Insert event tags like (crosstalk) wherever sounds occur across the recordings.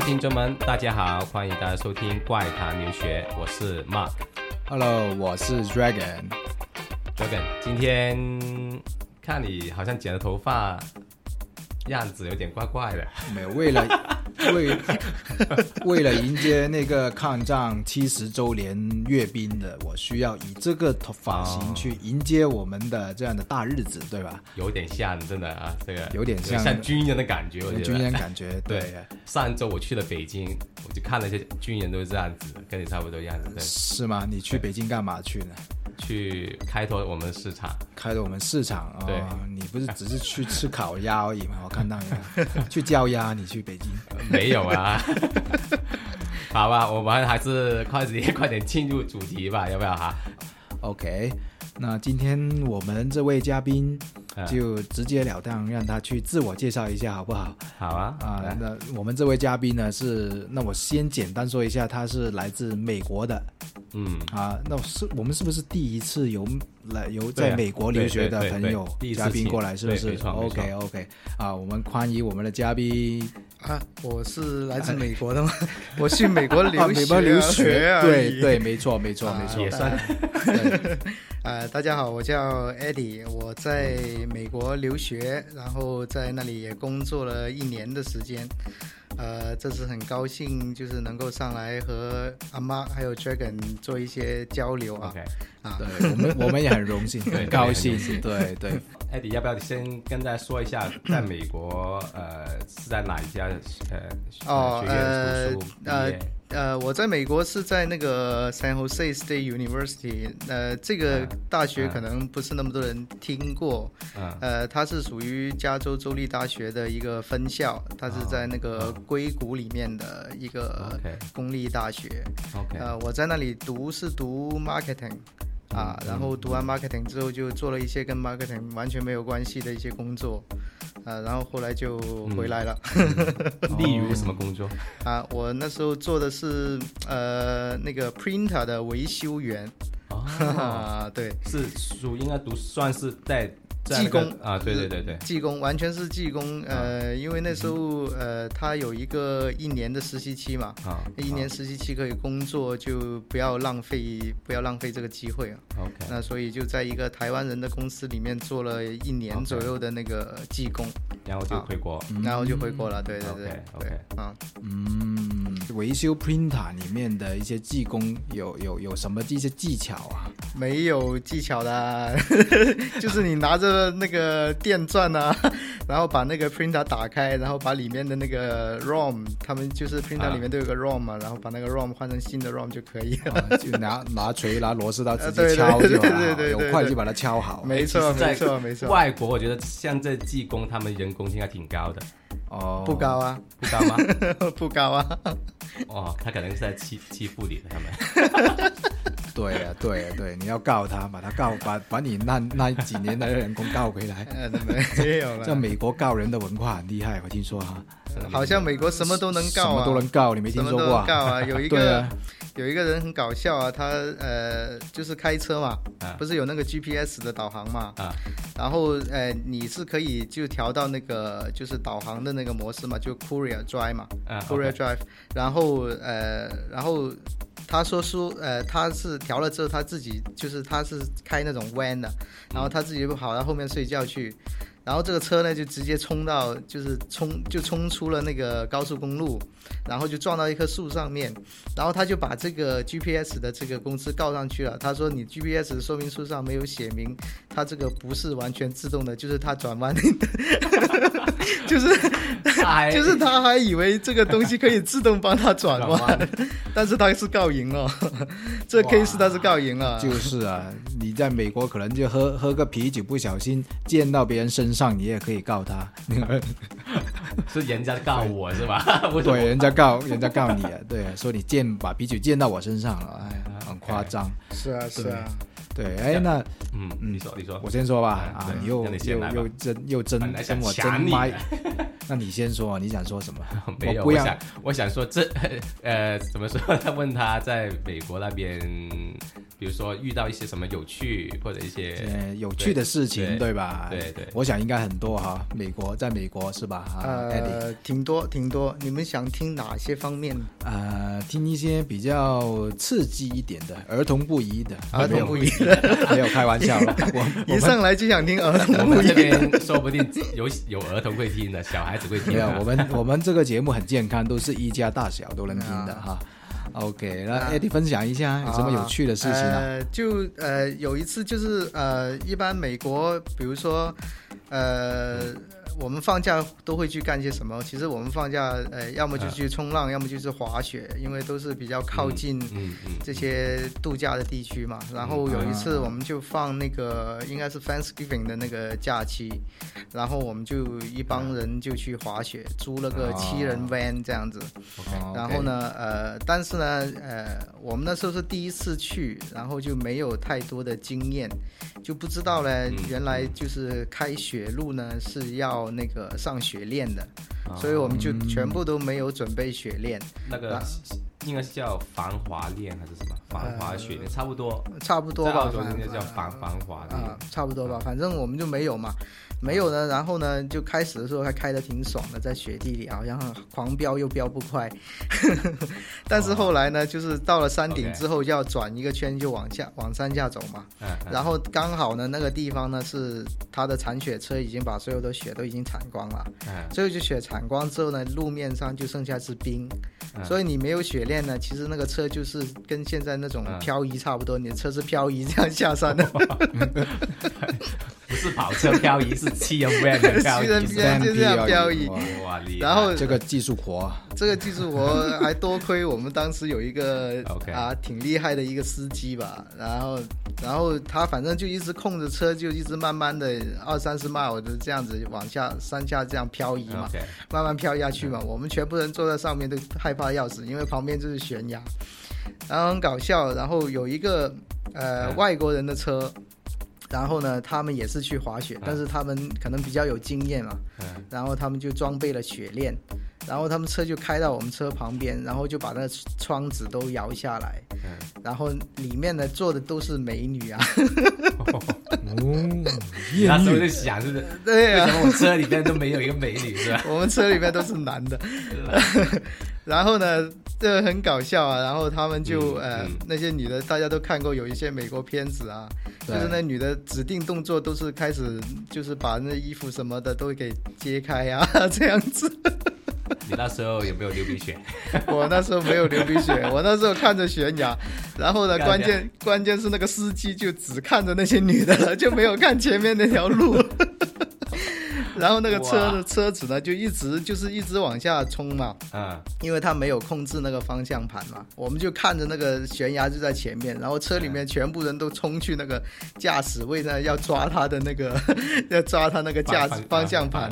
听众们，大家好，欢迎大家收听《怪谈留学》，我是 Mark。Hello，我是 Dragon。Dragon，今天看你好像剪了头发，样子有点怪怪的。没有，为了为 (laughs) 为了迎接那个抗战七十周年阅兵的，我需要以这个发型去迎接我们的这样的大日子，对吧？有点像，真的啊，这个有点像像军人的感觉，我觉得军人感觉对。上周我去了北京，我就看了一些军人都是这样子，跟你差不多样子。对是吗？你去北京干嘛去呢？去开拓我们市场。开拓我们市场啊！对，你不是只是去吃烤鸭而已吗？我看到你 (laughs) 去叫鸭，你去北京没有啊？(laughs) 好吧，我们还是快点快点进入主题吧，要不要哈？OK，那今天我们这位嘉宾。就直截了当让他去自我介绍一下，好不好？好啊啊！那我们这位嘉宾呢是，那我先简单说一下，他是来自美国的。嗯啊，那是我们是不是第一次有来有在美国留学的朋友嘉宾过来？是不是？OK OK 啊，我们欢迎我们的嘉宾啊！我是来自美国的吗？(laughs) 我去美国留学，美国留学，对对，没错没错没错，也算。呃，(laughs) 大家好，我叫 Eddie，我在美国留学，然后在那里也工作了一年的时间。呃，这次很高兴，就是能够上来和阿妈还有 Dragon 做一些交流啊。啊，对我们我们也很荣幸，很高兴。(laughs) 对对，Eddie，要不要先跟大家说一下，在美国呃是在哪一家呃学院读书毕业？呃，我在美国是在那个 San Jose State University，呃，这个大学可能不是那么多人听过，呃，它是属于加州州立大学的一个分校，它是在那个硅谷里面的一个公立大学。OK，呃，我在那里读是读 marketing。啊，然后读完 marketing 之后，就做了一些跟 marketing 完全没有关系的一些工作，啊，然后后来就回来了。(laughs) 例如什么工作？(laughs) 啊，我那时候做的是呃那个 printer 的维修员。啊，对，是属应该读算是在。技工啊，对对对对，技工完全是技工，呃，因为那时候呃，他有一个一年的实习期嘛，啊，一年实习期可以工作，就不要浪费，不要浪费这个机会啊。OK，那所以就在一个台湾人的公司里面做了一年左右的那个技工，然后就回国，然后就回国了，对对对，OK，啊，嗯，维修 printer 里面的一些技工有有有什么一些技巧啊？没有技巧的，(laughs) 就是你拿着。那个电钻啊，(laughs) 然后把那个 printer 打开，然后把里面的那个 ROM，他们就是 printer 里面都有个 ROM 嘛，然后把那个 ROM 换成新的 ROM 就可以了。就拿 (laughs) 拿锤拿螺丝刀直接敲就好了，有快就把它敲好。没错，没错，没错。外国我觉得像这技工，他们人工应该挺高的。哦，不高啊，不高吗？(laughs) 不高啊。(laughs) 哦，他可能是在欺欺负你，他们。(laughs) 对呀，对呀，对，你要告他，把他告，把把你那那几年的人工告回来。没有了。在美国告人的文化很厉害，我听说哈。好像美国什么都能告，什么都能告，你没听说过？告啊，有一个有一个人很搞笑啊，他呃就是开车嘛，不是有那个 GPS 的导航嘛，啊，然后呃你是可以就调到那个就是导航的那个模式嘛，就 Courier Drive 嘛，Courier Drive，然后呃然后他说说呃他是调了之后他自己就是他是开那种 van 的，然后他自己就跑到后面睡觉去。然后这个车呢，就直接冲到，就是冲就冲出了那个高速公路，然后就撞到一棵树上面，然后他就把这个 GPS 的这个公司告上去了。他说你 GPS 说明书上没有写明，它这个不是完全自动的，就是它转弯，(laughs) 就是就是他还以为这个东西可以自动帮他转弯，(laughs) 但是他是告赢了，这 case 他是告赢了。就是啊，你在美国可能就喝喝个啤酒，不小心溅到别人身上。你也可以告他，(laughs) 是人家告我是吧？对，人家告人家告你啊，对，说你溅把啤酒溅到我身上了，哎，很夸张。是啊，是啊，对，哎，那嗯，你说你说，我先说吧，啊，你又又又真又真跟我争麦，(laughs) 那你先说，你想说什么？(laughs) 没有，我想我想说这 (laughs) 呃怎么说？他问他在美国那边。比如说遇到一些什么有趣或者一些呃有趣的事情，对吧？对对，我想应该很多哈。美国在美国是吧？呃，挺多挺多。你们想听哪些方面？呃，听一些比较刺激一点的，儿童不宜的。儿童不宜的，(laughs) 没有开玩笑。(laughs) 我一上来就想听儿童。我们这边说不定有有儿童会听的，小孩子会听。我们我们这个节目很健康，都是一家大小都能听的哈。OK，那 Eddie 分享一下有什么有趣的事情呢？呃，就呃有一次就是呃，一般美国，比如说呃。我们放假都会去干些什么？其实我们放假，呃，要么就去冲浪，要么就是滑雪，因为都是比较靠近这些度假的地区嘛。然后有一次，我们就放那个应该是 Thanksgiving 的那个假期，然后我们就一帮人就去滑雪，租了个七人 van 这样子。然后呢，呃，但是呢，呃，我们那时候是第一次去，然后就没有太多的经验，就不知道呢，原来就是开学路呢是要。那个上雪链的，所以我们就全部都没有准备雪链。那个应该是叫防滑链还是什么？防滑雪链差不多，差不多吧。应该叫防防滑啊，差不多吧。反正我们就没有嘛。没有呢，然后呢，就开始的时候还开的挺爽的，在雪地里好像狂飙又飙不快，(laughs) 但是后来呢，就是到了山顶之后要转一个圈就往下往山下走嘛，然后刚好呢那个地方呢是他的铲雪车已经把所有的雪都已经铲光了，所以就雪铲光之后呢，路面上就剩下是冰，所以你没有雪链呢，其实那个车就是跟现在那种漂移差不多，你的车是漂移这样下山的。(laughs) 不是跑车漂移，是七人 van 漂移，七人就这样漂移。哇，然后这个技术活，这个技术活还多亏我们当时有一个啊挺厉害的一个司机吧。然后，然后他反正就一直控着车，就一直慢慢的二三十迈，我就这样子往下山下这样漂移嘛，慢慢漂下去嘛。我们全部人坐在上面都害怕要死，因为旁边就是悬崖。然后很搞笑，然后有一个呃外国人的车。然后呢，他们也是去滑雪，但是他们可能比较有经验嘛。嗯。然后他们就装备了雪链，然后他们车就开到我们车旁边，然后就把那窗子都摇下来。嗯。然后里面呢坐的都是美女啊。哦。(laughs) 那时候就想是，对啊，为什么我车里面都没有一个美女是吧？我们车里面都是男的。(laughs) 然后呢，这很搞笑啊。然后他们就呃，那些女的大家都看过有一些美国片子啊。就是那女的指定动作都是开始，就是把那衣服什么的都给揭开呀，(laughs) 这样子。你那时候有没有流鼻血？(laughs) 我那时候没有流鼻血，(laughs) 我那时候看着悬崖，然后呢，关键关键是那个司机就只看着那些女的了，就没有看前面那条路。然后那个车的车子呢，就一直就是一直往下冲嘛，嗯，因为他没有控制那个方向盘嘛，我们就看着那个悬崖就在前面，然后车里面全部人都冲去那个驾驶位呢，要抓他的那个，要抓他那个驾驶方向盘，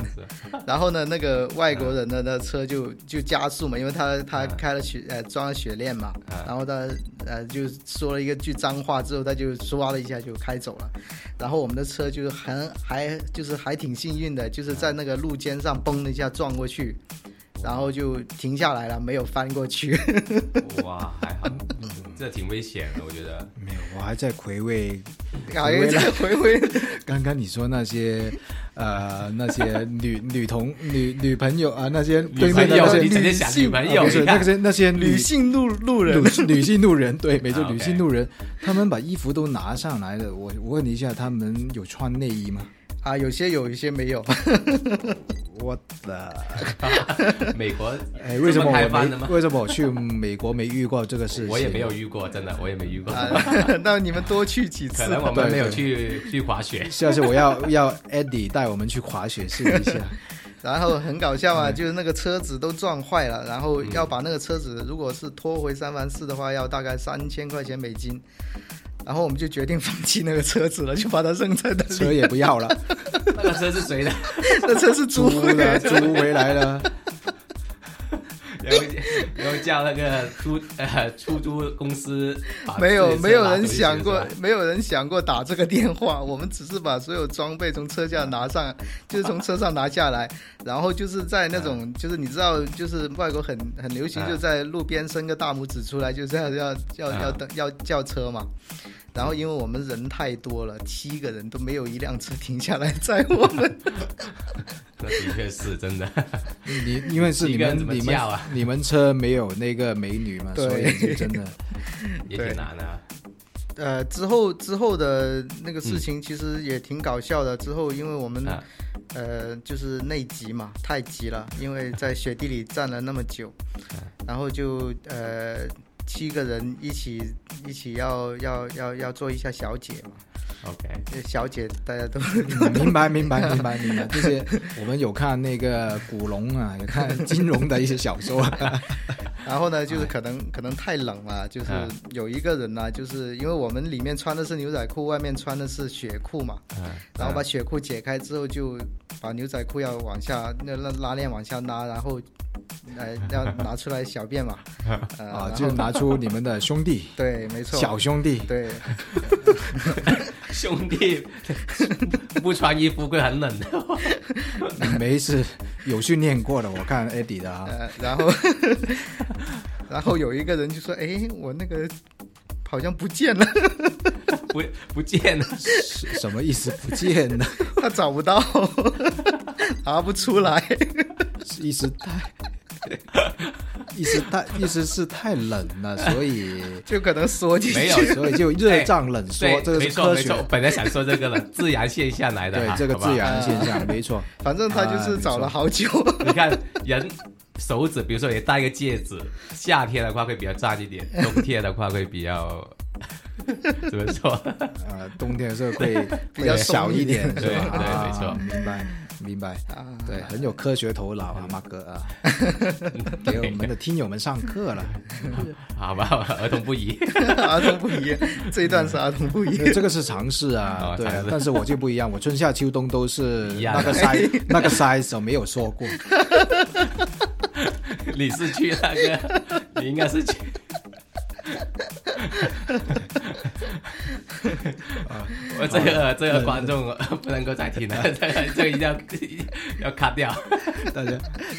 然后呢，那个外国人的那车就就加速嘛，因为他他开了雪呃装了雪链嘛，然后他呃就说了一个句脏话之后，他就唰了一下就开走了，然后我们的车就是很还就是还挺幸运的。就是在那个路肩上嘣的一下撞过去，然后就停下来了，没有翻过去。(laughs) 哇，还好，这挺危险的，我觉得。没有，我还在回味，还在回味。(laughs) 刚刚你说那些，呃，那些女女同女女朋友啊，那些对面的那些女性朋友，不是那些那些女性路路人，女性路人，对，没错，(laughs) 女性路人，他们把衣服都拿上来了。我我问你一下，他们有穿内衣吗？啊，有些有一些没有。(laughs) 我的 (laughs) 美国哎，为什么我没？(laughs) 为什么我去美国没遇过这个事情？我也没有遇过，真的，我也没遇过。那你们多去几次？可能我们没有去去滑雪。下次我要要 Eddie 带我们去滑雪试一下。然后很搞笑啊，就是那个车子都撞坏了，然后要把那个车子，如果是拖回三藩市的话，要大概三千块钱美金。然后我们就决定放弃那个车子了，就把它扔在那里。车也不要了。(laughs) 那个车是谁的？那车是租的，租回来了。(laughs) 然后，然后叫那个出呃出租公司。没有，没有人想过，没有人想过打这个电话。我们只是把所有装备从车架拿上，就是从车上拿下来，然后就是在那种，就是你知道，就是外国很很流行，就在路边伸个大拇指出来，就这样要要要等要叫车嘛。然后，因为我们人太多了，七个人都没有一辆车停下来载我们。(laughs) 那的确是真的。你因为是你们你们你们车没有那个美女嘛，所以真的 (laughs) 也挺难的。呃，之后之后的那个事情其实也挺搞笑的。之后因为我们呃就是内急嘛，太急了，因为在雪地里站了那么久，然后就呃。七个人一起一起要要要要做一下小姐嘛，OK，小姐大家都明白明白明白明白，这些我们有看那个古龙啊，有看金融的一些小说，(laughs) 然后呢，就是可能可能太冷了，就是有一个人呢，就是因为我们里面穿的是牛仔裤，外面穿的是雪裤嘛，然后把雪裤解开之后，就把牛仔裤要往下那拉拉链往下拉，然后。来要拿出来小便嘛？(laughs) 啊，就拿出你们的兄弟，(laughs) 对，没错，小兄弟，对，兄弟不穿衣服会很冷的。没事，有训练过的，我看 Eddie 的啊。然后，(laughs) 然后有一个人就说：“哎，我那个好像不见了，不不见了，什么意思？不见了？他找不到，拿不出来。”意思太，(laughs) 意思太，意思是太冷了，所以 (laughs) 就可能缩进去，没有，所以就热胀冷缩，这个是科学。本来想说这个了，(laughs) 自然现象来的，对，这个自然现象没错。反正他就是找了好久。你看人手指，比如说你戴个戒指，夏天的话会比较胀一点，冬天的话会比较怎么说？呃，冬天的时候会比较小一点，对对，没错，明白。明白。啊，对，很有科学头脑啊，马哥啊，(laughs) 给我们的听友们上课了，(laughs) 好吧，儿童不宜，(laughs) 儿童不宜，这一段是儿童不宜，这个是尝试啊，对，但是我就不一样，我春夏秋冬都是那个 size，那个 size 我没有说过，你是去那个，你应该是去。我这个这个观众不能够再听了，(laughs) 这个这个一定要要卡掉。大家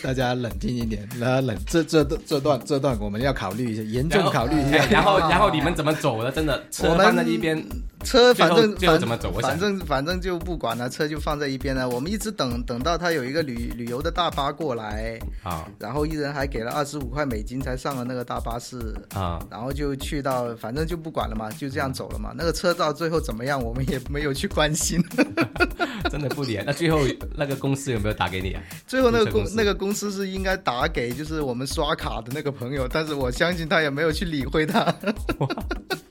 大家冷静一点，后冷这这这段这段我们要考虑一下，严重考虑一下。然后 (laughs) 然后你们怎么走的？真的车放在一边。车反正反怎么走？反正反正就不管了，车就放在一边了。我们一直等等到他有一个旅旅游的大巴过来啊，然后一人还给了二十五块美金才上了那个大巴士啊，然后就去到，反正就不管了嘛，就这样走了嘛。那个车到最后怎么样，我们也没有去关心。(laughs) 真的不连。那最后那个公司有没有打给你啊？最后那个公那个公司是应该打给就是我们刷卡的那个朋友，但是我相信他也没有去理会他。(laughs)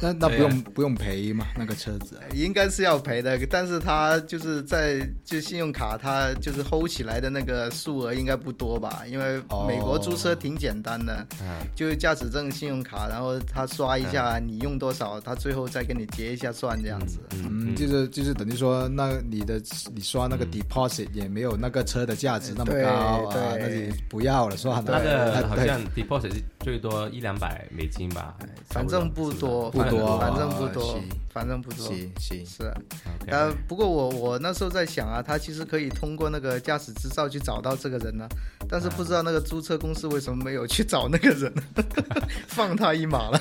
那那不用不用赔吗？那个车子应该是要赔的，但是他就是在就信用卡，他就是 hold 起来的那个数额应该不多吧？因为美国租车挺简单的，就是驾驶证、信用卡，然后他刷一下你用多少，他最后再给你结一下算这样子。嗯，就是就是等于说，那你的你刷那个 deposit 也没有那个车的价值那么高啊，那就不要了，算了。那个好像 deposit 是。最多一两百美金吧，反正不多，不多，反正不多，反正不多，行行是。呃，不过我我那时候在想啊，他其实可以通过那个驾驶执照去找到这个人呢，但是不知道那个租车公司为什么没有去找那个人，(laughs) 放他一马了。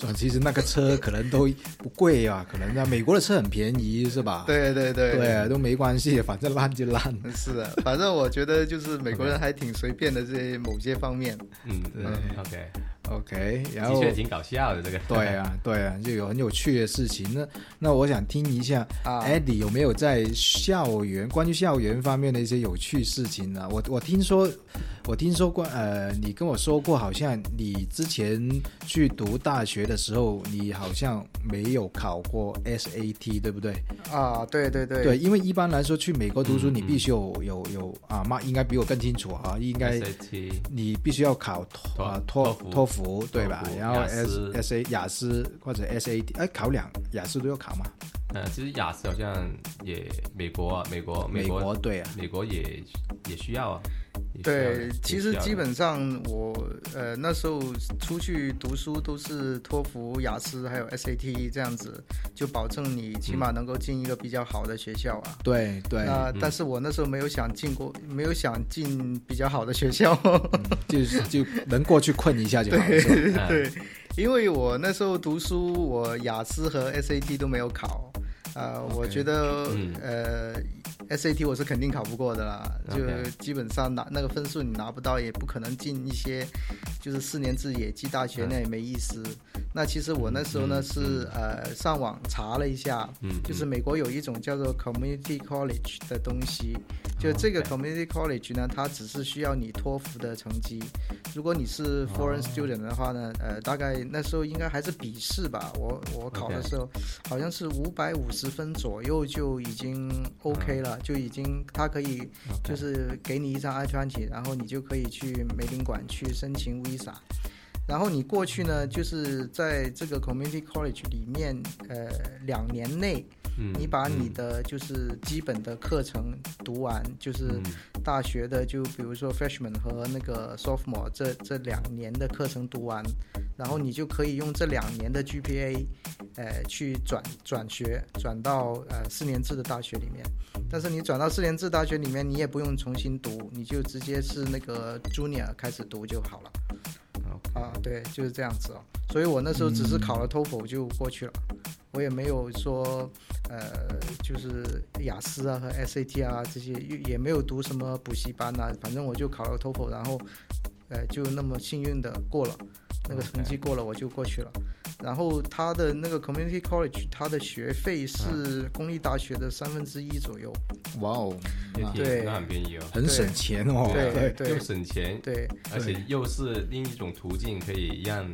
(laughs) 其实那个车可能都不贵啊，可能在美国的车很便宜，是吧？对对对，对都没关系，反正烂就烂。是的，反正我觉得就是美国人还挺随便的，这某些方面。嗯，对，OK。OK，然后的确挺搞笑的这个。对啊，对啊，就有很有趣的事情。那那我想听一下，Eddie 有没有在校园关于校园方面的一些有趣事情呢？我我听说，我听说过，呃，你跟我说过，好像你之前去读大学的时候，你好像没有考过 SAT，对不对？啊，对对对。对，因为一般来说去美国读书，你必须有有有啊，妈应该比我更清楚啊，应该你必须要考啊托托福。对吧？然后 S S A 雅思或者 S A D，哎，考两雅思都要考吗？呃，其实雅思好像也美国美国美国对啊，美国也也需要啊。对，其实基本上我呃那时候出去读书都是托福、雅思还有 SAT 这样子，就保证你起码能够进一个比较好的学校啊。对对。那但是我那时候没有想进过，没有想进比较好的学校，就是就能过去困一下就好。(laughs) 对对，因为我那时候读书，我雅思和 SAT 都没有考。啊，我觉得呃，SAT 我是肯定考不过的啦，就基本上拿那个分数你拿不到，也不可能进一些就是四年制野鸡大学，那也没意思。那其实我那时候呢是呃上网查了一下，就是美国有一种叫做 Community College 的东西，就这个 Community College 呢，它只是需要你托福的成绩。如果你是 Foreign Student 的话呢，呃，大概那时候应该还是笔试吧，我我考的时候好像是五百五十。十分左右就已经 OK 了，就已经他可以就是给你一张 I 专辑然后你就可以去美领馆去申请 Visa，然后你过去呢，就是在这个 Community College 里面，呃，两年内，你把你的就是基本的课程读完，就是大学的，就比如说 Freshman 和那个 Sophomore 这这两年的课程读完，然后你就可以用这两年的 GPA。呃，去转转学，转到呃四年制的大学里面。但是你转到四年制大学里面，你也不用重新读，你就直接是那个 junior 开始读就好了。啊，对，就是这样子哦。所以我那时候只是考了 TOEFL 就过去了，我也没有说呃，就是雅思啊和 SAT 啊这些，也没有读什么补习班呐。反正我就考了 TOEFL，然后呃就那么幸运的过了，那个成绩过了我就过去了。然后他的那个 community college，他的学费是公立大学的三分之一左右。哇哦，对，那很便宜哦，很省钱哦，对对，又省钱，对，而且又是另一种途径，可以让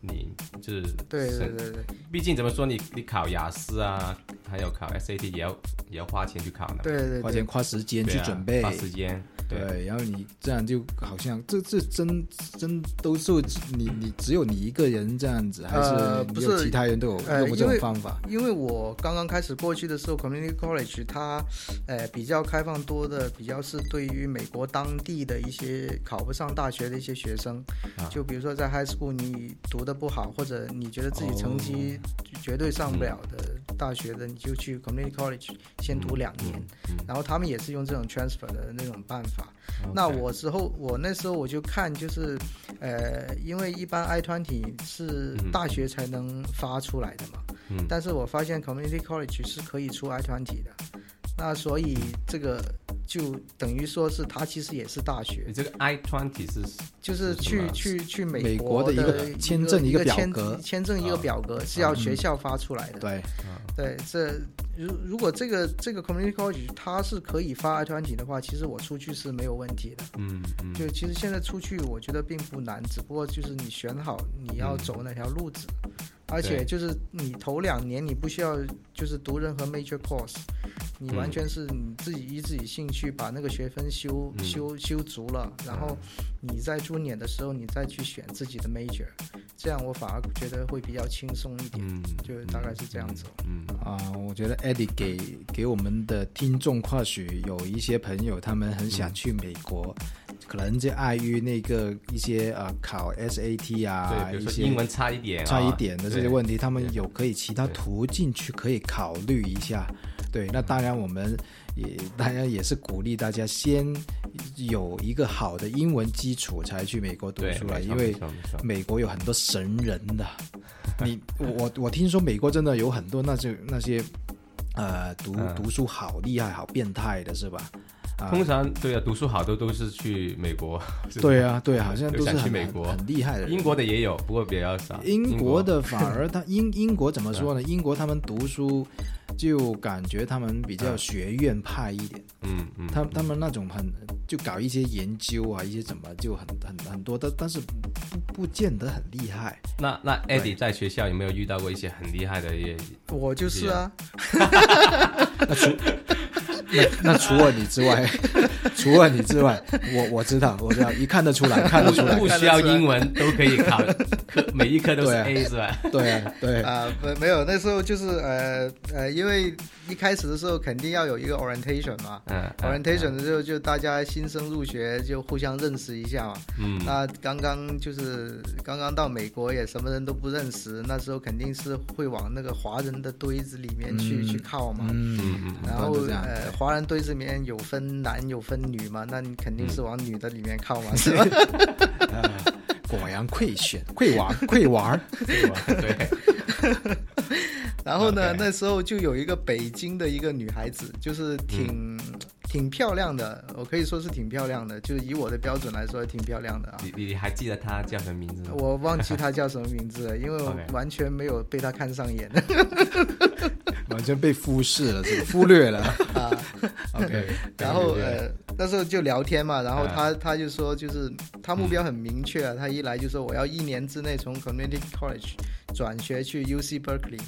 你就是对对对对，毕竟怎么说，你你考雅思啊，还有考 SAT 也要也要花钱去考的，对对，花钱花时间去准备，花时间。对，然后你这样就好像这这真真都是你你只有你一个人这样子，还是不是其他人都有用这种方法？因为我刚刚开始过去的时候，Community College 它呃比较开放多的，比较是对于美国当地的一些考不上大学的一些学生，就比如说在 High School 你读的不好，或者你觉得自己成绩绝对上不了的大学的，你就去 Community College 先读两年，然后他们也是用这种 transfer 的那种办法。法，那我时候我那时候我就看就是，呃，因为一般 I twenty 是大学才能发出来的嘛，嗯，但是我发现 Community College 是可以出 I twenty 的，那所以这个就等于说是它其实也是大学。你这个 I twenty 是就是去去去美国的一个签证一个表格，签证一个表格是要学校发出来的。对，对，这。如如果这个这个 community college 它是可以发 I-20 的话，其实我出去是没有问题的。嗯嗯。就其实现在出去，我觉得并不难，只不过就是你选好你要走哪条路子，而且就是你头两年你不需要就是读任何 major course，你完全是你自己依自己兴趣把那个学分修修修足了，然后你在中年的时候你再去选自己的 major。这样我反而觉得会比较轻松一点，就大概是这样子。嗯。啊，我觉得 Eddie 给给我们的听众或许有一些朋友，他们很想去美国，可能就碍于那个一些呃考 SAT 啊，对，比如说一些英文差一点、啊，差一点的这些问题，他们有可以其他途径去可以考虑一下。对，那当然我们也当然也是鼓励大家先有一个好的英文基础才去美国读，书了，因为美国有很多神人的。你我我听说美国真的有很多那些那些呃读、嗯 (laughs) 读书好厉害、好变态的是吧？啊，通常对啊，读书好的都是去美国，(laughs) 对啊，对啊，好像就想去都是去美国很很厉害的。英国的也有，不过比较少。英国的反而他英英国怎么说呢？嗯 (laughs) 英国他们读书就感觉他们比较学院派一点，嗯嗯，他他们那种很就搞一些研究啊，一些怎么就很很很多但，但是不不见得很厉害。那那 Eddie 在学校有没有遇到过一些很厉害的也？我就是啊，(laughs) 那除那那除了你之外，(laughs) 除了你之外，我我知道，我知道，一看得出来，看得出来不，需要英文都可以考科，每一科都是 A 是吧？对啊对啊，不没有，那时候就是呃呃，因为一开始的时候肯定要有一个 orientation 嘛。嗯 orientation 的时候，就大家新生入学就互相认识一下嘛。嗯那刚刚就是刚刚到美国，也什么人都不认识，那时候肯定是会往那个华人的堆子里面去、嗯去靠嘛。嗯嗯嗯然后呃，华人堆子里面有分男有分女嘛，那你肯定是往女的里面靠嘛，(laughs) 是吧？啊果然溃选溃玩溃王，对吧？(laughs) 对，然后呢那时候就有一个北京的一个女孩子，就是挺、挺漂亮的，我可以说是挺漂亮的，就是以我的标准来说挺漂亮的啊。你你还记得她叫什么名字吗？我忘记她叫什么名字了，因为我完全没有被她看上眼 (laughs) 完全被忽视了，是吧忽略了。(laughs) 啊。OK，(laughs) 然后呃，那时候就聊天嘛，然后啊他他就说，就是她目标很明确啊，他一来就说我要一年之内从 Community College 转学去 UC Berkeley。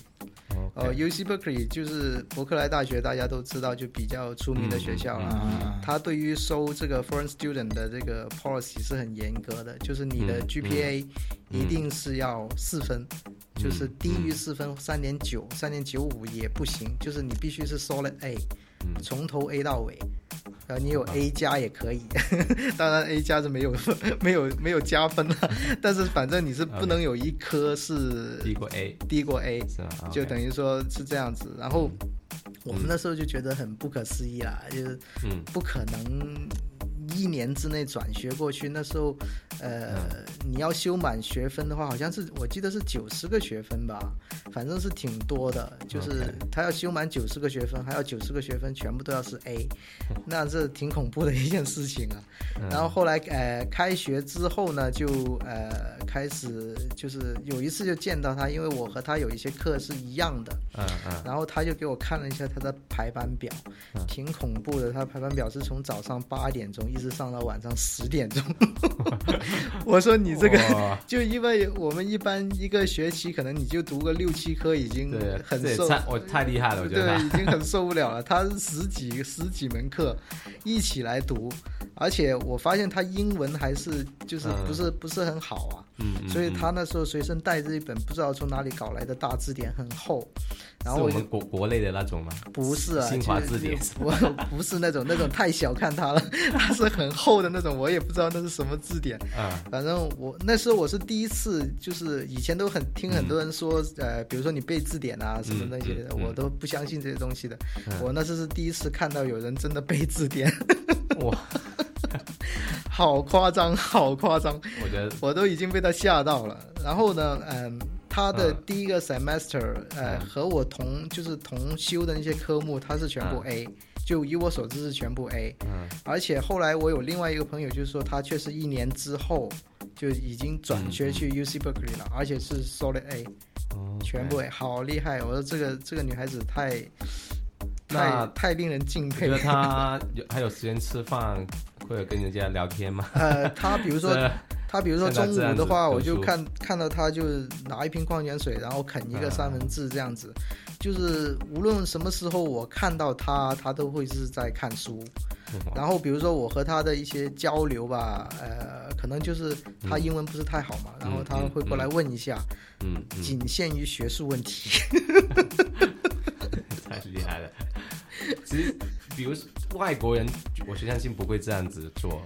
哦 OK，UC Berkeley 就是伯克莱大学，大家都知道，就比较出名的学校了。啊，他对于收这个 foreign student 的这个 policy 是很严格的，就是你的嗯 GPA 嗯一定是要四分，就是低于嗯四分，三点九、三点九五也不行，就是你必须是 solid A，嗯从头 A 到尾。呃，你有 A 加也可以，(laughs) 当然 A 加是没有 (laughs) 没有没有加分了，(laughs) 但是反正你是不能有一科是低过 A 低过 A？就等于说是这样子。然后我们那时候就觉得很不可思议啦，就是嗯不可能一年之内转学过去。那时候，呃，你要修满学分的话，好像是我记得是九十个学分吧，反正是挺多的。就是他要修满九十个学分，还要九十个学分全部都要是 A，(laughs) 那这挺恐怖的一件事情啊。嗯然后后来呃开学之后呢，就呃开始就是有一次就见到他，因为我和他有一些课是一样的，嗯嗯然后他就给我看了一下他的排班表，嗯挺恐怖的。他排班表是从早上八点钟一直上到晚上十点钟。(laughs) 我说你这个，就因为我们一般一个学期可能你就读个六七科，已经，很受。我太厉害了，我觉得对，已经 (laughs) 很受不了了。他十几十几门课一起来读，而且我发现他英文还是就是嗯不是、不是很好啊。嗯，嗯所以嗯他那时候随身带着一本不知道从哪里搞来的大字典，很厚。然后我就是我们国国内的那种吗？不是啊，新华就是字典 (laughs) 我不是那种那种太小看它了，(laughs) 它是很厚的那种，我也不知道那是什么字典。啊反正我那时候我是第一次，就是以前都很听很多人说，呃，比如说你背字典啊什么那些我都不相信这些东西的。嗯我那次是第一次看到有人真的背字典，哇，(laughs) (laughs) 好夸张，(laughs) 好夸张，我觉得我都已经被他吓到了。然后呢，嗯，他的嗯第一个 semester，、呃，嗯和我同就是同修的那些科目，他是全部 A，、就以我所知是全部 A。嗯而且后来我有另外一个朋友，就是说他确实一年之后就已经转学去 UC Berkeley 了，而且是 Solid A，哦全部 A，好厉害！我说这个这个女孩子太那太太令人敬佩我觉得。他有还有时间吃饭，或者跟人家聊天吗？呃，他比如说 (laughs) 他比如说中午的话，我就看看到他就拿一瓶矿泉水，然后啃一个嗯三文治这样子，就是无论什么时候我看到他，他都会是在看书。然后比如说我和他的一些交流吧，呃，可能就是他英文不是太好嘛，然后他会过来问一下，嗯嗯，仅限于学术问题。(laughs) (laughs) 太厉害了。(laughs) 其实，比如外国人，我相信不会这样子做。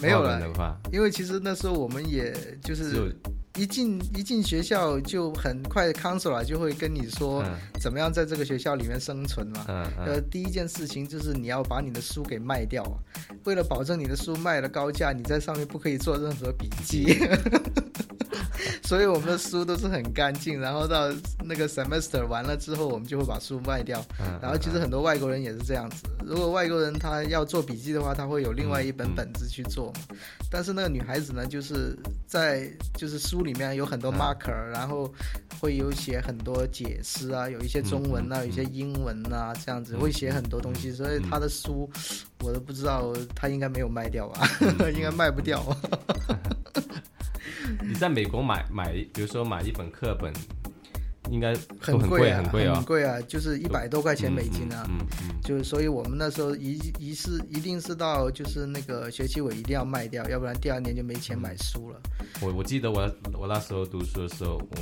没有了的话，因为其实那时候我们也就是一进一进学校就很快 counselor 就会跟你说嗯怎么样在这个学校里面生存嘛。嗯呃，嗯第一件事情就是你要把你的书给卖掉啊，为了保证你的书卖了高价，你在上面不可以做任何笔记。所以我们的书都是很干净，然后到那个 semester 完了之后，我们就会把书卖掉。嗯，然后其实很多外国人也是这样子，如果外国人他要做笔记的话，他会有另外一本本子去做嘛。但是那个女孩子呢，就是在就是书里面有很多嗯 marker，、然后会有写很多解释啊，有一些中文啊，有一些英文啊，这样子嗯会写很多东西，所以她的书我都不知道，她应该没有卖掉吧，嗯 (laughs) 应该卖不掉。(laughs) (laughs) 你在美国买买，比如说买一本课本，应该很贵啊，很贵啊，很贵啊，就是一百多块钱美金啊。嗯嗯嗯就所以我们那时候一一是一定是到就是那个学期尾一定要卖掉，要不然第二年就没钱买书了。我我记得我我那时候读书的时候，我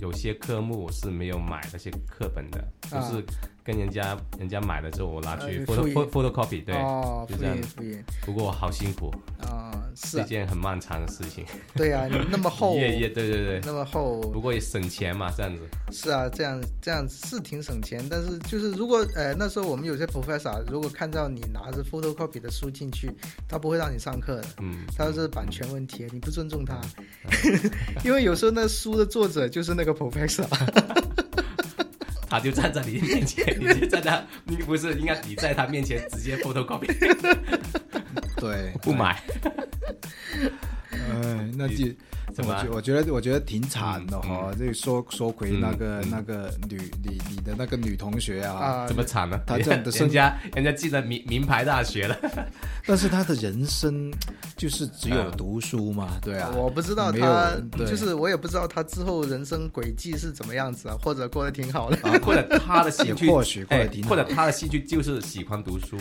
有些科目我是没有买那些课本的，啊就是跟人家人家买了之后，我拿去呃 photo photocopy，对，哦，复就这样。印复印。不过好辛苦，啊，是是一啊，件很漫长的事情，对啊，你那么厚。(laughs) 一，页页，对对对，那么厚，不过也省钱嘛，这样子，是啊，这样这样是挺省钱，但是就是如果呃那时候我们有些 professor 如果看到你拿着 photocopy 的书进去，他不会让你上课。的。嗯，他说是版权问题，你不尊重他，(laughs) 因为有时候那书的作者就是那个 professor，他就站在你面前，(laughs) 你就站在他，你不是应该你在他面前直接 photocopy (laughs) 对，不买，(laughs) 哎，那就怎么啊我觉我觉得我觉得挺惨的哈、这个说说回那个、那个女你你的那个女同学啊，啊怎么惨呢？她这样的生人家人家进了名名牌大学了，(laughs) 但是她的人生就是只有啊读书嘛，(laughs) 对啊，我不知道没有他，就是我也不知道她之后人生轨迹是怎么样子啊，或者过得挺好的。或者她的兴趣，(laughs) 或许或者哎挺好。或者她的兴趣就是喜欢读书，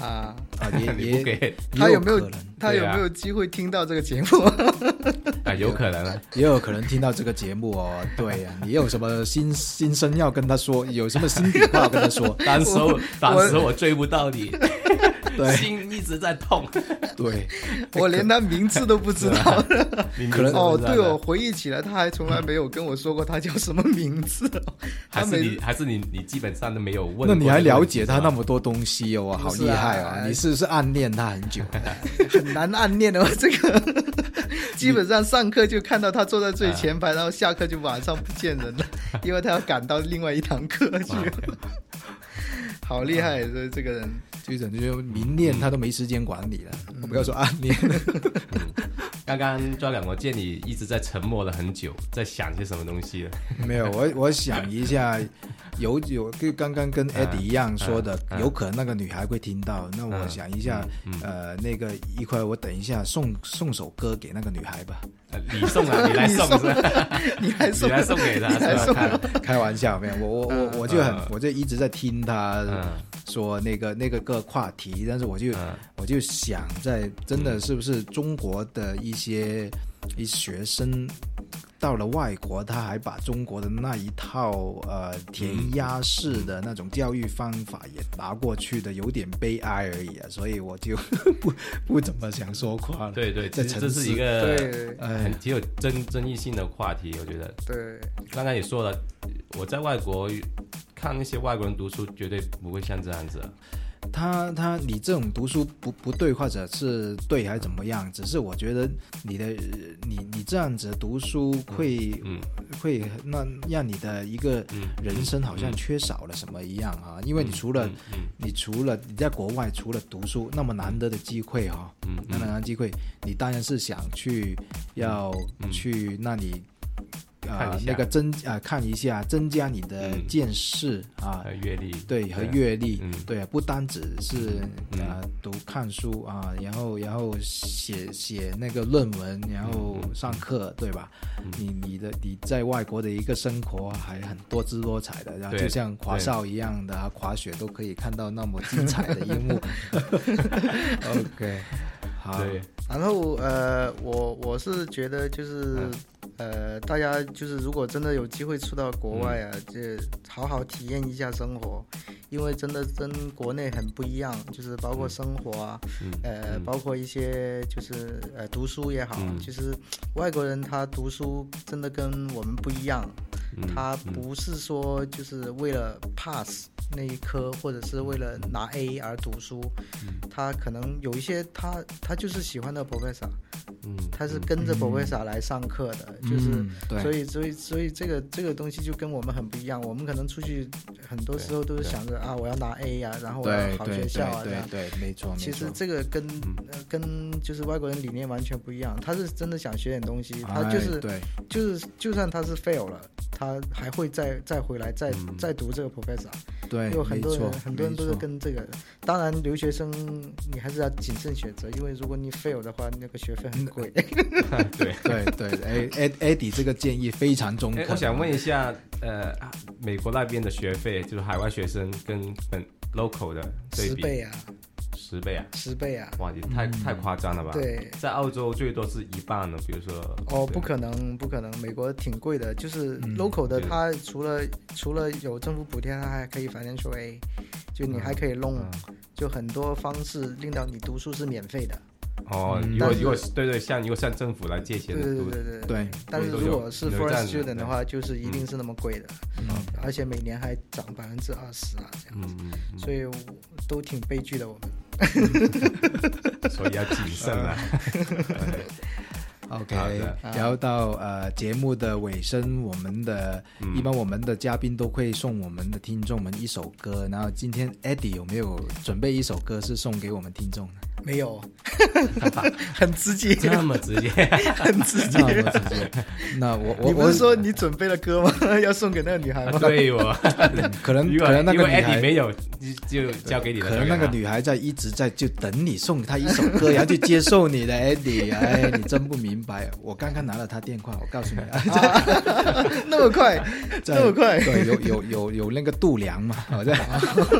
啊。啊也也给。也他有没有他有没有机会听到这个节目？啊，有可能。啊，也有可能听到这个节目哦，对呀、你有什么心心声要跟他说，有什么心底话要跟他说，(laughs) 当时候当时我追不到你，对。心一直在痛，对，我连他名字都不知道。(laughs) 可能哦，对哦哦，，回忆起来，他还从来没有跟我说过他叫什么名字哦。还是你还是你你基本上都没有问过那你还了解他那么多东西哦，哇好厉害哦！啊你是不是暗恋他很久？(laughs) 很难暗恋的，(laughs) 这个基本上上课就看到他坐在最前排，然后下课就马上不见人了，因为他要赶到另外一堂课去。好厉害，这这个人就等于说明恋他都没时间管理了，我不要说暗恋。(laughs) 刚刚庄长，我见你一直在沉默了很久，在想些什么东西了？没有，我我想一下，有有跟刚刚跟 Eddie 一样说的，嗯有可能那个女孩会听到。那我嗯想一下，嗯嗯呃，那个一会儿我等一下送送首歌给那个女孩吧。呃你送啊，你来送是吧？(laughs) 你来送你来送给他？(laughs) 开玩笑，没有，我我我我就很嗯，我就一直在听他嗯。说那个那个个话题，但是我就嗯。我就想在真的是不是中国的一些一学生到了外国，他还把中国的那一套呃填鸭式的那种教育方法也拿过去的，有点悲哀而已啊，所以我就 (laughs) 不不怎么想说话了。对对，这这是一个很，挺有争争议性的话题，我觉得。对，刚刚也说了，我在外国看那些外国人读书，绝对不会像这样子啊。他他你这种读书不不对，或者是对还是怎么样？只是我觉得你的呃你你这样子读书会、嗯会那让你的一个嗯，人生好像缺少了什么一样啊，因为你除了、你除了你在国外除了读书那么难得的机会哈、嗯那么难得的机会，你当然是想去要嗯去那里。啊、看一下。那个增啊、看一下，增加你的嗯。见识啊，呃阅历。对和阅历，嗯。对啊，不单只是嗯啊、读看书啊，然后然后写写那个论文，然后上课，对吧？嗯。你你的你在外国的一个生活还很多姿多彩的，然后就像华少一样的啊，滑雪都可以看到那么精彩的一幕。(laughs) OK，好，然后呃，我我是觉得就是、嗯呃，大家就是如果真的有机会出到国外啊，就好好体验一下生活，因为真的跟国内很不一样，就是包括生活啊，呃，包括一些就是呃读书也好，其实外国人他读书真的跟我们不一样，他不是说就是为了 pass 那一科或者是为了拿 A 而读书，他可能有一些他他就是喜欢的 professor。嗯，他是跟着 professor 来上课的，就是，所以，所以，所以这个这个东西就跟我们很不一样。我们可能出去很多时候都是想着啊，我要拿 A 呀，然后我要好学校啊，这样。对，没错。其实这个跟跟就是外国人理念完全不一样。他是真的想学点东西，他就是对就是就算他是 fail 了，他还会再再回来再再读这个 professor。对，有很多人很多人都是跟这个。当然，留学生你还是要谨慎选择，因为如果你 fail 的话，那个学费很。贵，对 (laughs) 对对，哎哎艾迪这个建议非常中肯。我想问一下，呃，美国那边的学费，就是海外学生跟本 local 的十倍啊，十倍啊，十倍啊，哇，你太太夸张了吧？对，在澳洲最多是一半呢，比如说。哦，不可能，不可能，美国挺贵的，就是 local 的，它除了除了有政府补贴，它还可以 financial A，就你还可以弄，就很多方式令到你读书是免费的。哦，如果如果对对，像如果向政府来借钱，对对对对对。但是如果是 first student 的话，就是一定是那么贵的，而且每年还涨百分之二十啊，这样子，所以都挺悲剧的我们。(laughs) 所以要谨慎啊。(laughs) OK，然后到呃节目的尾声，我们的一般我们的嘉宾都会送我们的听众们一首歌，然后今天 Eddie 有没有准备一首歌是送给我们听众的？没有，(laughs) 很直接，这么直接，很直接，直接。那我我你不是说你准备了歌吗？(laughs) 要送给那个女孩吗？对我，(laughs) 可能可能那个女孩没有，就交给你了可能那个女孩在一直在就等你送她一首歌，然后就接受你的 Eddie。哎，你真不明白。我刚刚拿了她电话，我告诉你，那么快，那么快，对，有有有有那个度量嘛？好像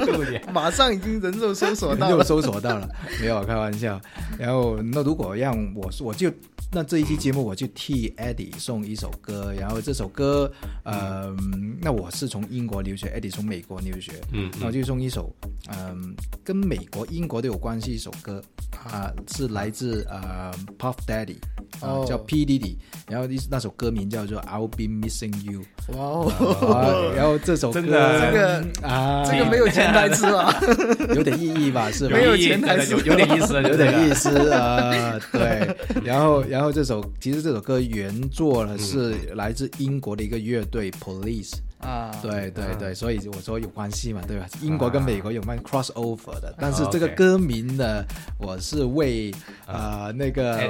度量，马上已经人肉搜索到，又搜索到了，没有。开玩笑，然后那如果让我我就那这一期节目我就替 Eddie 送一首歌，然后这首歌，呃，那我是从英国留学，Eddie 从美国留学，嗯，那我就送一首，嗯，跟美国、英国都有关系一首歌，啊，是来自呃 Puff Daddy，啊，叫 P Diddy，然后那首歌名叫做 I'll Be Missing You，哇哦，然后这首歌这个啊，这个没有潜台词啊？(laughs) 有点意义吧？是吧？没有潜台词，有有点意思，有点意思啊，对，然后然后这首其实这首歌原作呢是来自英国的一个乐队 Police。啊，对对对，所以我说有关系嘛，对吧？英国跟美国有卖 cross over 的，但是这个歌名呢，我是为呃那个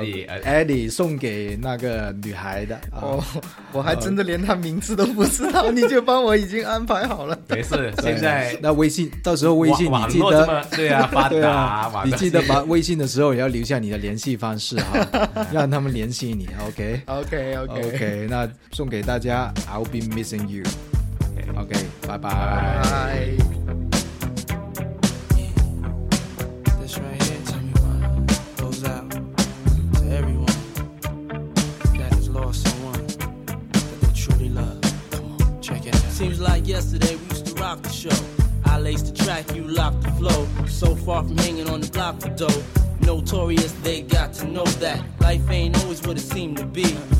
Eddie 送给那个女孩的。哦，(laughs) 我还真的连她名字都不知道，你就帮我已经安排好了。没事，现在那微信到时候微信你记得对啊 (laughs) 发达，你记得把微信的时候也要留下你的联系方式哈，(laughs) 让他们联系你。OK OK OK OK，那送给大家，I'll be missing you。OK，拜拜。Seems like yesterday we used to rock the show. I laced the track, you locked the flow. So far from hanging on the block for dough. Notorious, they got to know that life ain't always what it seemed to be.